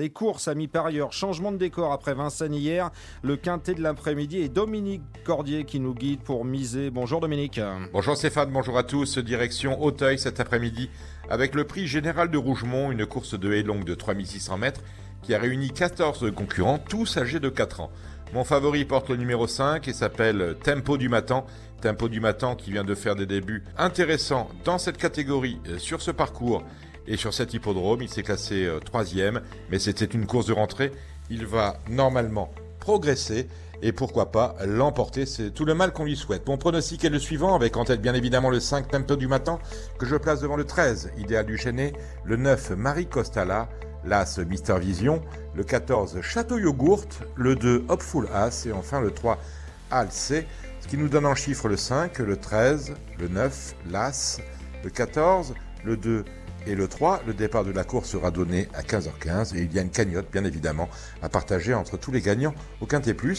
Les courses à mi-parieur, changement de décor après Vincennes hier. Le quintet de l'après-midi et Dominique Cordier qui nous guide pour miser. Bonjour Dominique. Bonjour Stéphane, bonjour à tous. Direction Auteuil cet après-midi avec le prix général de Rougemont, une course de haie longue de 3600 mètres qui a réuni 14 concurrents, tous âgés de 4 ans. Mon favori porte le numéro 5 et s'appelle Tempo du Matin. Tempo du Matin qui vient de faire des débuts intéressants dans cette catégorie euh, sur ce parcours et sur cet hippodrome, il s'est classé euh, troisième, mais c'était une course de rentrée. Il va normalement progresser et pourquoi pas l'emporter. C'est tout le mal qu'on lui souhaite. Mon pronostic est le suivant, avec en tête bien évidemment le 5 Tempo du matin, que je place devant le 13 Idéal du Chénet, le 9 Marie Costala, l'As Mister Vision, le 14 Château Yogourt, le 2 Hopeful As et enfin le 3 Alcé, ce qui nous donne en chiffre le 5, le 13, le 9, l'As, le 14, le 2 et le 3, le départ de la course sera donné à 15h15 et il y a une cagnotte bien évidemment à partager entre tous les gagnants au Quintet Plus.